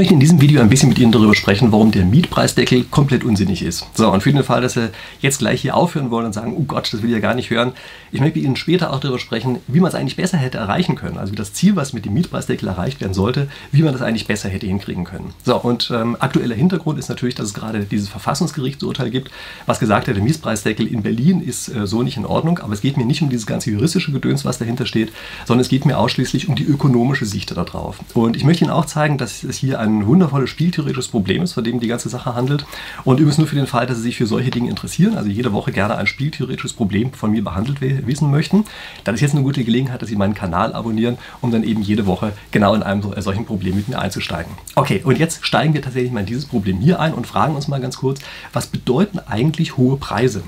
möchte in diesem Video ein bisschen mit Ihnen darüber sprechen, warum der Mietpreisdeckel komplett unsinnig ist. So, und für den Fall, dass Sie jetzt gleich hier aufhören wollen und sagen, oh Gott, das will ich ja gar nicht hören, ich möchte Ihnen später auch darüber sprechen, wie man es eigentlich besser hätte erreichen können. Also wie das Ziel, was mit dem Mietpreisdeckel erreicht werden sollte, wie man das eigentlich besser hätte hinkriegen können. So, und ähm, aktueller Hintergrund ist natürlich, dass es gerade dieses Verfassungsgerichtsurteil gibt, was gesagt hat, der Mietpreisdeckel in Berlin ist äh, so nicht in Ordnung, aber es geht mir nicht um dieses ganze juristische Gedöns, was dahinter steht, sondern es geht mir ausschließlich um die ökonomische Sicht darauf. Und ich möchte Ihnen auch zeigen, dass es hier ein wundervolles spieltheoretisches Problem ist, von dem die ganze Sache handelt. Und übrigens nur für den Fall, dass Sie sich für solche Dinge interessieren, also jede Woche gerne ein spieltheoretisches Problem von mir behandelt wissen möchten, dann ist jetzt eine gute Gelegenheit, dass Sie meinen Kanal abonnieren, um dann eben jede Woche genau in einem äh, solchen Problem mit mir einzusteigen. Okay, und jetzt steigen wir tatsächlich mal in dieses Problem hier ein und fragen uns mal ganz kurz, was bedeuten eigentlich hohe Preise?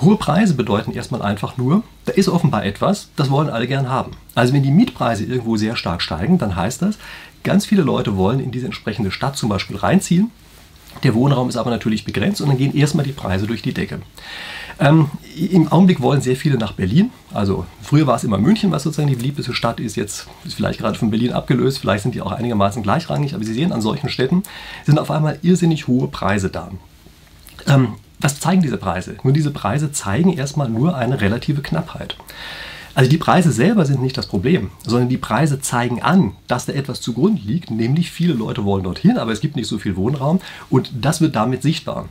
Hohe Preise bedeuten erstmal einfach nur, da ist offenbar etwas, das wollen alle gern haben. Also wenn die Mietpreise irgendwo sehr stark steigen, dann heißt das, ganz viele Leute wollen in diese entsprechende Stadt zum Beispiel reinziehen. Der Wohnraum ist aber natürlich begrenzt und dann gehen erstmal die Preise durch die Decke. Ähm, Im Augenblick wollen sehr viele nach Berlin. Also früher war es immer München, was sozusagen die beliebteste Stadt ist. Jetzt ist vielleicht gerade von Berlin abgelöst. Vielleicht sind die auch einigermaßen gleichrangig. Aber Sie sehen, an solchen Städten sind auf einmal irrsinnig hohe Preise da. Ähm, was zeigen diese Preise? Nur diese Preise zeigen erstmal nur eine relative Knappheit. Also die Preise selber sind nicht das Problem, sondern die Preise zeigen an, dass da etwas zugrunde liegt, nämlich viele Leute wollen dorthin, aber es gibt nicht so viel Wohnraum und das wird damit sichtbar.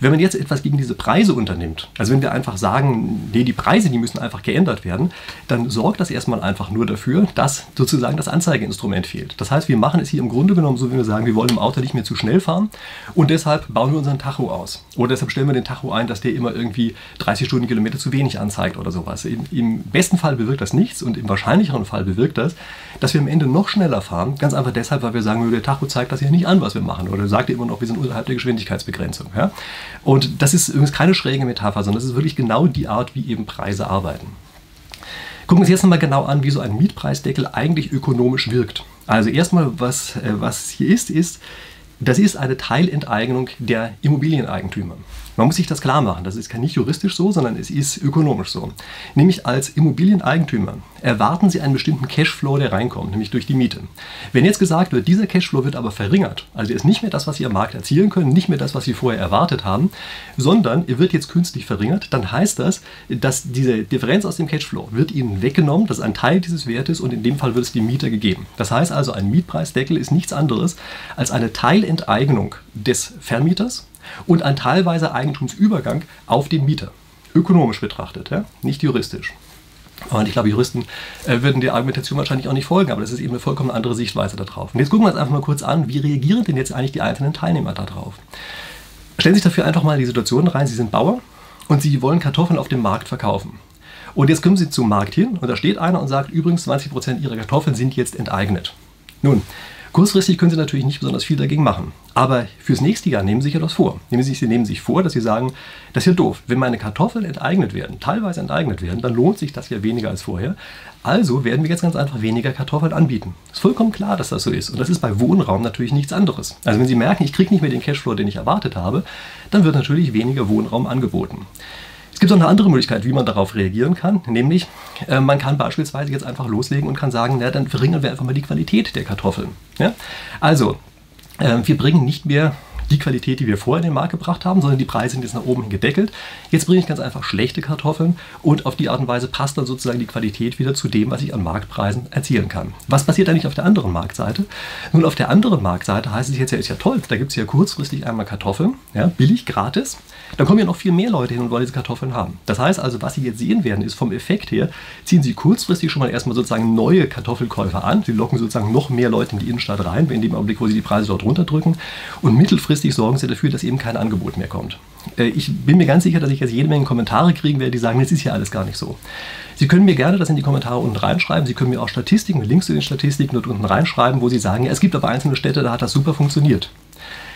Wenn man jetzt etwas gegen diese Preise unternimmt, also wenn wir einfach sagen, nee, die Preise, die müssen einfach geändert werden, dann sorgt das erstmal einfach nur dafür, dass sozusagen das Anzeigeinstrument fehlt. Das heißt, wir machen es hier im Grunde genommen so, wenn wir sagen, wir wollen im Auto nicht mehr zu schnell fahren und deshalb bauen wir unseren Tacho aus. Oder deshalb stellen wir den Tacho ein, dass der immer irgendwie 30 Stundenkilometer zu wenig anzeigt oder sowas. Im, Im, besten Fall bewirkt das nichts und im wahrscheinlicheren Fall bewirkt das, dass wir am Ende noch schneller fahren. Ganz einfach deshalb, weil wir sagen, der Tacho zeigt das ja nicht an, was wir machen. Oder sagt immer noch, wir sind unterhalb der Geschwindigkeitsbegrenzung. Ja? Und das ist übrigens keine schräge Metapher, sondern das ist wirklich genau die Art, wie eben Preise arbeiten. Gucken wir uns jetzt nochmal genau an, wie so ein Mietpreisdeckel eigentlich ökonomisch wirkt. Also erstmal, was, äh, was hier ist, ist, das ist eine Teilenteignung der Immobilieneigentümer. Man muss sich das klar machen. Das ist nicht juristisch so, sondern es ist ökonomisch so. Nämlich als Immobilieneigentümer erwarten Sie einen bestimmten Cashflow, der reinkommt, nämlich durch die Miete. Wenn jetzt gesagt wird, dieser Cashflow wird aber verringert, also ist nicht mehr das, was Sie am Markt erzielen können, nicht mehr das, was Sie vorher erwartet haben, sondern er wird jetzt künstlich verringert, dann heißt das, dass diese Differenz aus dem Cashflow wird Ihnen weggenommen, das ist ein Teil dieses Wertes und in dem Fall wird es dem Mieter gegeben. Das heißt also, ein Mietpreisdeckel ist nichts anderes als eine Teilenteignung des Vermieters und ein teilweise Eigentumsübergang auf den Mieter. Ökonomisch betrachtet, ja? nicht juristisch. Und ich glaube, Juristen äh, würden der Argumentation wahrscheinlich auch nicht folgen, aber das ist eben eine vollkommen andere Sichtweise darauf. Und jetzt gucken wir uns einfach mal kurz an, wie reagieren denn jetzt eigentlich die einzelnen Teilnehmer darauf? Stellen Sie sich dafür einfach mal die Situation rein, Sie sind Bauer und Sie wollen Kartoffeln auf dem Markt verkaufen. Und jetzt kommen Sie zum Markt hin und da steht einer und sagt, übrigens 20% Ihrer Kartoffeln sind jetzt enteignet. Nun, Kurzfristig können Sie natürlich nicht besonders viel dagegen machen. Aber fürs nächste Jahr nehmen Sie sich das vor. Nehmen Sie, Sie nehmen sich vor, dass Sie sagen, das ist ja doof. Wenn meine Kartoffeln enteignet werden, teilweise enteignet werden, dann lohnt sich das ja weniger als vorher. Also werden wir jetzt ganz einfach weniger Kartoffeln anbieten. Ist vollkommen klar, dass das so ist. Und das ist bei Wohnraum natürlich nichts anderes. Also wenn Sie merken, ich kriege nicht mehr den Cashflow, den ich erwartet habe, dann wird natürlich weniger Wohnraum angeboten. Es gibt auch eine andere Möglichkeit, wie man darauf reagieren kann, nämlich äh, man kann beispielsweise jetzt einfach loslegen und kann sagen, na, dann verringern wir einfach mal die Qualität der Kartoffeln. Ja? Also, äh, wir bringen nicht mehr die Qualität, die wir vorher in den Markt gebracht haben, sondern die Preise sind jetzt nach oben hin gedeckelt. Jetzt bringe ich ganz einfach schlechte Kartoffeln und auf die Art und Weise passt dann sozusagen die Qualität wieder zu dem, was ich an Marktpreisen erzielen kann. Was passiert eigentlich auf der anderen Marktseite? Nun, auf der anderen Marktseite heißt es jetzt ja, ist ja toll, da gibt es ja kurzfristig einmal Kartoffeln, ja, billig, gratis. Dann kommen ja noch viel mehr Leute hin und wollen diese Kartoffeln haben. Das heißt also, was Sie jetzt sehen werden, ist vom Effekt her, ziehen Sie kurzfristig schon mal erstmal sozusagen neue Kartoffelkäufer an. Sie locken sozusagen noch mehr Leute in die Innenstadt rein, in dem Augenblick, wo Sie die Preise dort runterdrücken. Und mittelfristig sorgen Sie dafür, dass eben kein Angebot mehr kommt. Äh, ich bin mir ganz sicher, dass ich jetzt jede Menge Kommentare kriegen werde, die sagen, das ist ja alles gar nicht so. Sie können mir gerne das in die Kommentare unten reinschreiben. Sie können mir auch Statistiken, Links zu den Statistiken dort unten reinschreiben, wo Sie sagen, es gibt aber einzelne Städte, da hat das super funktioniert.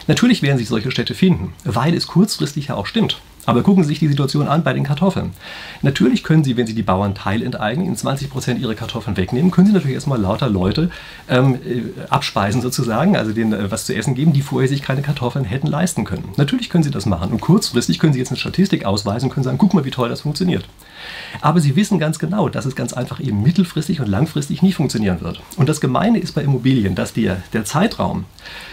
Natürlich werden sich solche Städte finden, weil es kurzfristig ja auch stimmt. Aber gucken Sie sich die Situation an bei den Kartoffeln. Natürlich können Sie, wenn Sie die Bauern teilenteignen, in 20% ihre Kartoffeln wegnehmen, können Sie natürlich erstmal lauter Leute ähm, äh, abspeisen sozusagen, also denen äh, was zu essen geben, die vorher sich keine Kartoffeln hätten leisten können. Natürlich können Sie das machen und kurzfristig können Sie jetzt eine Statistik ausweisen und können sagen, guck mal, wie toll das funktioniert. Aber Sie wissen ganz genau, dass es ganz einfach eben mittelfristig und langfristig nie funktionieren wird. Und das Gemeine ist bei Immobilien, dass der, der Zeitraum,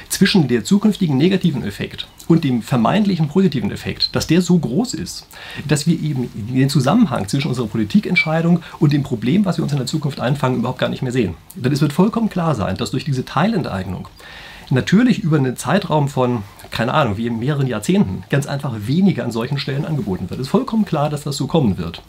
zwischen der zukünftigen negativen Effekt und dem vermeintlichen positiven Effekt, dass der so groß ist, dass wir eben den Zusammenhang zwischen unserer Politikentscheidung und dem Problem, was wir uns in der Zukunft einfangen, überhaupt gar nicht mehr sehen. Denn es wird vollkommen klar sein, dass durch diese Teilenteignung natürlich über einen Zeitraum von, keine Ahnung, wie in mehreren Jahrzehnten, ganz einfach weniger an solchen Stellen angeboten wird. Es ist vollkommen klar, dass das so kommen wird.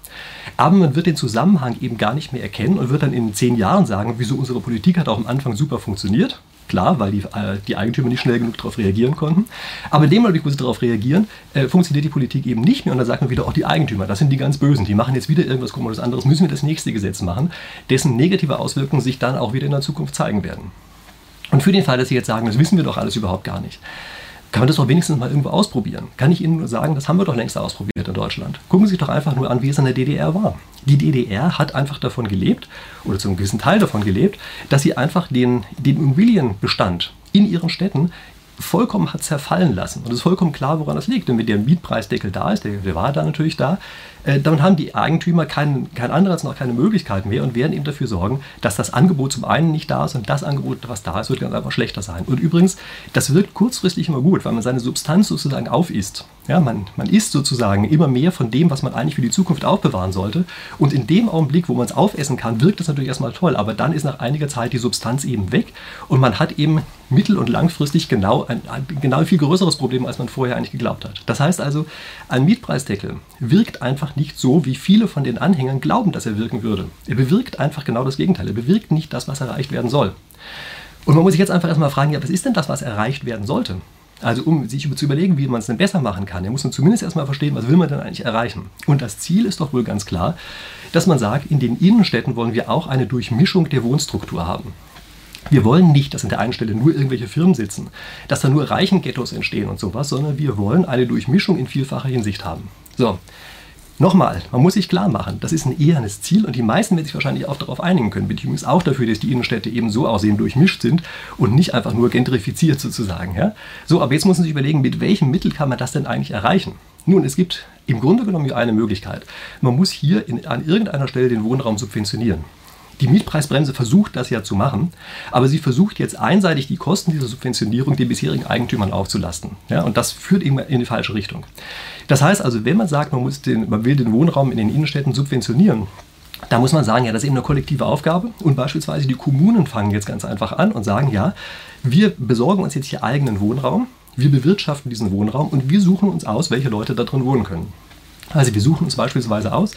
Aber man wird den Zusammenhang eben gar nicht mehr erkennen und wird dann in zehn Jahren sagen, wieso unsere Politik hat auch am Anfang super funktioniert. Klar, weil die, äh, die Eigentümer nicht schnell genug darauf reagieren konnten. Aber in dem Augenblick, wo sie darauf reagieren, äh, funktioniert die Politik eben nicht mehr. Und dann sagt man wieder, auch die Eigentümer, das sind die ganz Bösen. Die machen jetzt wieder irgendwas Komisches anderes. Müssen wir das nächste Gesetz machen, dessen negative Auswirkungen sich dann auch wieder in der Zukunft zeigen werden. Und für den Fall, dass Sie jetzt sagen, das wissen wir doch alles überhaupt gar nicht, kann man das doch wenigstens mal irgendwo ausprobieren. Kann ich Ihnen nur sagen, das haben wir doch längst ausprobiert in Deutschland. Gucken Sie sich doch einfach nur an, wie es in der DDR war. Die DDR hat einfach davon gelebt, oder zu einem gewissen Teil davon gelebt, dass sie einfach den, den Immobilienbestand in ihren Städten vollkommen hat zerfallen lassen. Und es ist vollkommen klar, woran das liegt. Denn wenn der Mietpreisdeckel da ist, der, der war da natürlich da, äh, dann haben die Eigentümer kein, kein Anreiz noch keine Möglichkeit mehr und werden eben dafür sorgen, dass das Angebot zum einen nicht da ist und das Angebot, was da ist, wird ganz einfach schlechter sein. Und übrigens, das wirkt kurzfristig immer gut, weil man seine Substanz sozusagen aufisst. Ja, man, man isst sozusagen immer mehr von dem, was man eigentlich für die Zukunft aufbewahren sollte. Und in dem Augenblick, wo man es aufessen kann, wirkt das natürlich erstmal toll. Aber dann ist nach einiger Zeit die Substanz eben weg und man hat eben mittel- und langfristig genau ein, ein genau viel größeres Problem, als man vorher eigentlich geglaubt hat. Das heißt also, ein Mietpreisdeckel wirkt einfach nicht so, wie viele von den Anhängern glauben, dass er wirken würde. Er bewirkt einfach genau das Gegenteil. Er bewirkt nicht das, was erreicht werden soll. Und man muss sich jetzt einfach erstmal fragen, ja, was ist denn das, was erreicht werden sollte? Also um sich zu überlegen, wie man es denn besser machen kann, muss man zumindest erstmal verstehen, was will man denn eigentlich erreichen. Und das Ziel ist doch wohl ganz klar, dass man sagt, in den Innenstädten wollen wir auch eine Durchmischung der Wohnstruktur haben. Wir wollen nicht, dass an der einen Stelle nur irgendwelche Firmen sitzen, dass da nur reichen Ghettos entstehen und sowas, sondern wir wollen eine Durchmischung in vielfacher Hinsicht haben. So, Nochmal, man muss sich klar machen, das ist ein ehernes Ziel und die meisten werden sich wahrscheinlich auch darauf einigen können. Bin ich übrigens auch dafür, dass die Innenstädte eben so aussehen, durchmischt sind und nicht einfach nur gentrifiziert sozusagen. Ja? So, aber jetzt muss man sich überlegen, mit welchem Mittel kann man das denn eigentlich erreichen? Nun, es gibt im Grunde genommen nur eine Möglichkeit. Man muss hier in, an irgendeiner Stelle den Wohnraum subventionieren. Die Mietpreisbremse versucht das ja zu machen, aber sie versucht jetzt einseitig die Kosten dieser Subventionierung den bisherigen Eigentümern aufzulasten. Ja, und das führt eben in die falsche Richtung. Das heißt also, wenn man sagt, man, muss den, man will den Wohnraum in den Innenstädten subventionieren, da muss man sagen, ja, das ist eben eine kollektive Aufgabe. Und beispielsweise die Kommunen fangen jetzt ganz einfach an und sagen, ja, wir besorgen uns jetzt hier eigenen Wohnraum, wir bewirtschaften diesen Wohnraum und wir suchen uns aus, welche Leute da drin wohnen können. Also wir suchen uns beispielsweise aus,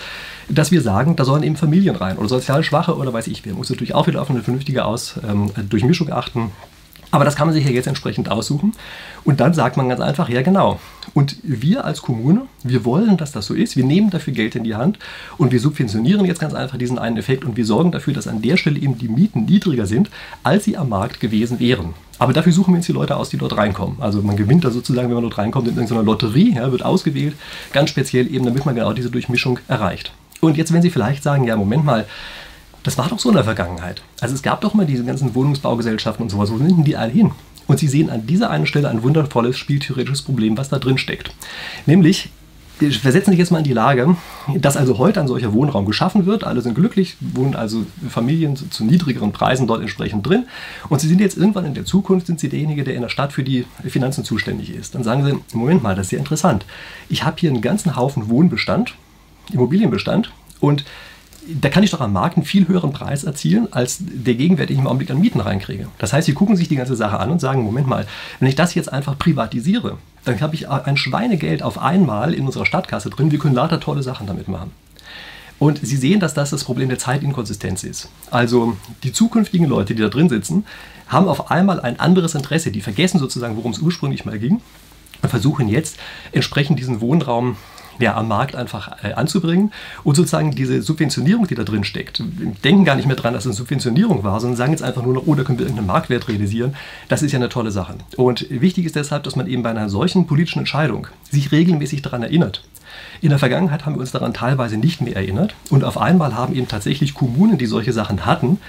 dass wir sagen, da sollen eben Familien rein oder sozial Schwache oder weiß ich wer. Muss natürlich auch wieder auf eine vernünftige Aus, ähm, Durchmischung achten. Aber das kann man sich ja jetzt entsprechend aussuchen. Und dann sagt man ganz einfach, ja genau. Und wir als Kommune, wir wollen, dass das so ist. Wir nehmen dafür Geld in die Hand und wir subventionieren jetzt ganz einfach diesen einen Effekt und wir sorgen dafür, dass an der Stelle eben die Mieten niedriger sind, als sie am Markt gewesen wären. Aber dafür suchen wir uns die Leute aus, die dort reinkommen. Also man gewinnt da sozusagen, wenn man dort reinkommt, in irgendeiner Lotterie, ja, wird ausgewählt, ganz speziell eben, damit man genau diese Durchmischung erreicht. Und jetzt, wenn Sie vielleicht sagen, ja, Moment mal, das war doch so in der Vergangenheit. Also es gab doch mal diese ganzen Wohnungsbaugesellschaften und sowas. Wo sind denn die alle hin? Und Sie sehen an dieser einen Stelle ein wundervolles spieltheoretisches Problem, was da drin steckt. Nämlich, versetzen Sie sich jetzt mal in die Lage, dass also heute ein solcher Wohnraum geschaffen wird. Alle sind glücklich, wohnen also Familien zu, niedrigeren Preisen dort entsprechend drin. Und Sie sind jetzt irgendwann in der Zukunft, sind Sie derjenige, der in der Stadt für die Finanzen zuständig ist. Dann sagen Sie, Moment mal, das ist sehr interessant. Ich habe hier einen ganzen Haufen Wohnbestand, Immobilienbestand und da kann ich doch am Markt einen viel höheren Preis erzielen, als der gegenwärtig im Augenblick an Mieten reinkriege. Das heißt, sie gucken sich die ganze Sache an und sagen, Moment mal, wenn ich das jetzt einfach privatisiere, dann habe ich ein Schweinegeld auf einmal in unserer Stadtkasse drin, wir können lauter tolle Sachen damit machen. Und Sie sehen, dass das das Problem der Zeitinkonsistenz ist. Also die zukünftigen Leute, die da drin sitzen, haben auf einmal ein anderes Interesse. Die vergessen sozusagen, worum es ursprünglich mal ging und versuchen jetzt entsprechend diesen Wohnraum ja, am Markt einfach äh, anzubringen und sozusagen diese Subventionierung, die da drin steckt, denken gar nicht mehr dran, dass es eine Subventionierung war, sondern sagen jetzt einfach nur noch, oh, da können wir irgendeinen Marktwert realisieren. Das ist ja eine tolle Sache. Und wichtig ist deshalb, dass man eben bei einer solchen politischen Entscheidung sich regelmäßig daran erinnert. In der Vergangenheit haben wir uns daran teilweise nicht mehr erinnert und auf einmal haben eben tatsächlich Kommunen, die solche Sachen hatten,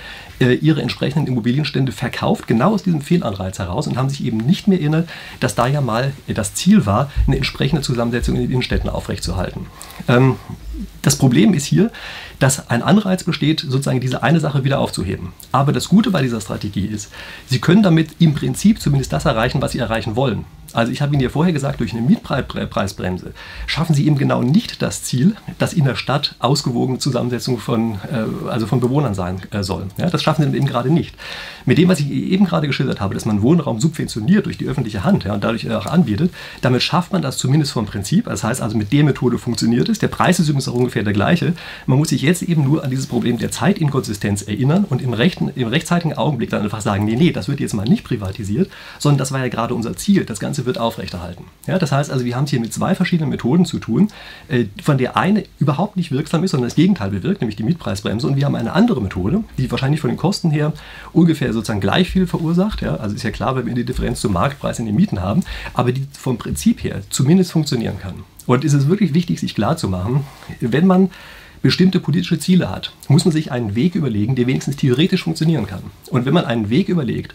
äh, ihre entsprechenden Immobilienstände verkauft, genau aus diesem Fehlanreiz heraus und haben sich eben nicht mehr erinnert, dass da ja mal das Ziel war, eine entsprechende Zusammensetzung in den Innenstädten aufrechtzuerhalten aufrechtzuerhalten. Ähm, das Problem ist hier, dass ein Anreiz besteht, sozusagen diese eine Sache wieder aufzuheben. Aber das Gute bei dieser Strategie ist, Sie können damit im Prinzip zumindest das erreichen, was Sie erreichen wollen. Also ich habe Ihnen ja vorher gesagt, durch eine Mietpreisbremse schaffen Sie eben genau nicht das Ziel, dass in der Stadt ausgewogene Zusammensetzung von, äh, also von Bewohnern sein äh, soll. Ja, das schaffen Sie eben gerade nicht. Mit dem, was ich eben gerade geschildert habe, dass man Wohnraum subventioniert durch die öffentliche Hand ja, und dadurch auch anbietet, damit schafft man das zumindest vom Prinzip. Das heißt also, mit der Methode funktioniert es. Der Preis ist übrigens auch ungefähr der gleiche. Man muss sich jetzt eben nur an dieses Problem der Zeitinkonsistenz erinnern und im, rechten, im rechtzeitigen Augenblick dann einfach sagen, nee, nee, das wird jetzt mal nicht privatisiert, sondern das war ja gerade unser Ziel. Das Ganze wird aufrechterhalten. Ja, das heißt also, wir haben es hier mit zwei verschiedenen Methoden zu tun, äh, von der eine überhaupt nicht wirksam ist, sondern das Gegenteil bewirkt, nämlich die Mietpreisbremse. Und wir haben eine andere Methode, die wahrscheinlich von den Kosten her ungefähr sozusagen gleich viel verursacht. Ja, also ist ja klar, weil wir die Differenz zum Marktpreis in den Mieten haben, aber die vom Prinzip her zumindest funktionieren kann. Und es ist wirklich wichtig, sich klarzumachen, wenn man bestimmte politische Ziele hat, muss man sich einen Weg überlegen, der wenigstens theoretisch funktionieren kann. Und wenn man einen Weg überlegt,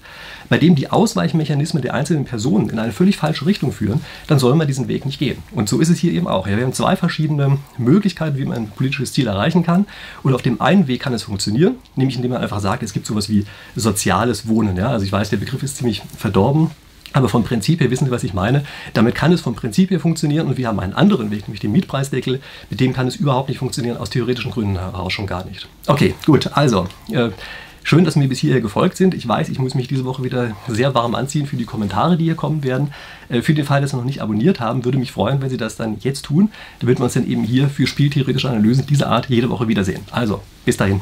bei dem die Ausweichmechanismen der einzelnen Personen in eine völlig falsche Richtung führen, dann soll man diesen Weg nicht gehen. Und so ist es hier eben auch. Ja, wir haben zwei verschiedene Möglichkeiten, wie man ein politisches Ziel erreichen kann. Und auf dem einen Weg kann es funktionieren, nämlich indem man einfach sagt, es gibt sowas wie soziales Wohnen. Ja? Also ich weiß, der Begriff ist ziemlich verdorben. Aber vom Prinzip her wissen Sie, was ich meine. Damit kann es vom Prinzip her funktionieren und wir haben einen anderen Weg, nämlich den Mietpreisdeckel. Mit dem kann es überhaupt nicht funktionieren, aus theoretischen Gründen heraus schon gar nicht. Okay, gut, also. Äh, Schön, dass Sie mir bis hierher gefolgt sind. Ich weiß, ich muss mich diese Woche wieder sehr warm anziehen für die Kommentare, die hier kommen werden. Äh, für den Fall, dass Sie noch nicht abonniert haben, würde mich freuen, wenn Sie das dann jetzt tun, damit wir uns dann eben hier für spieltheoretische Analysen dieser Art jede Woche wiedersehen. Also, bis dahin.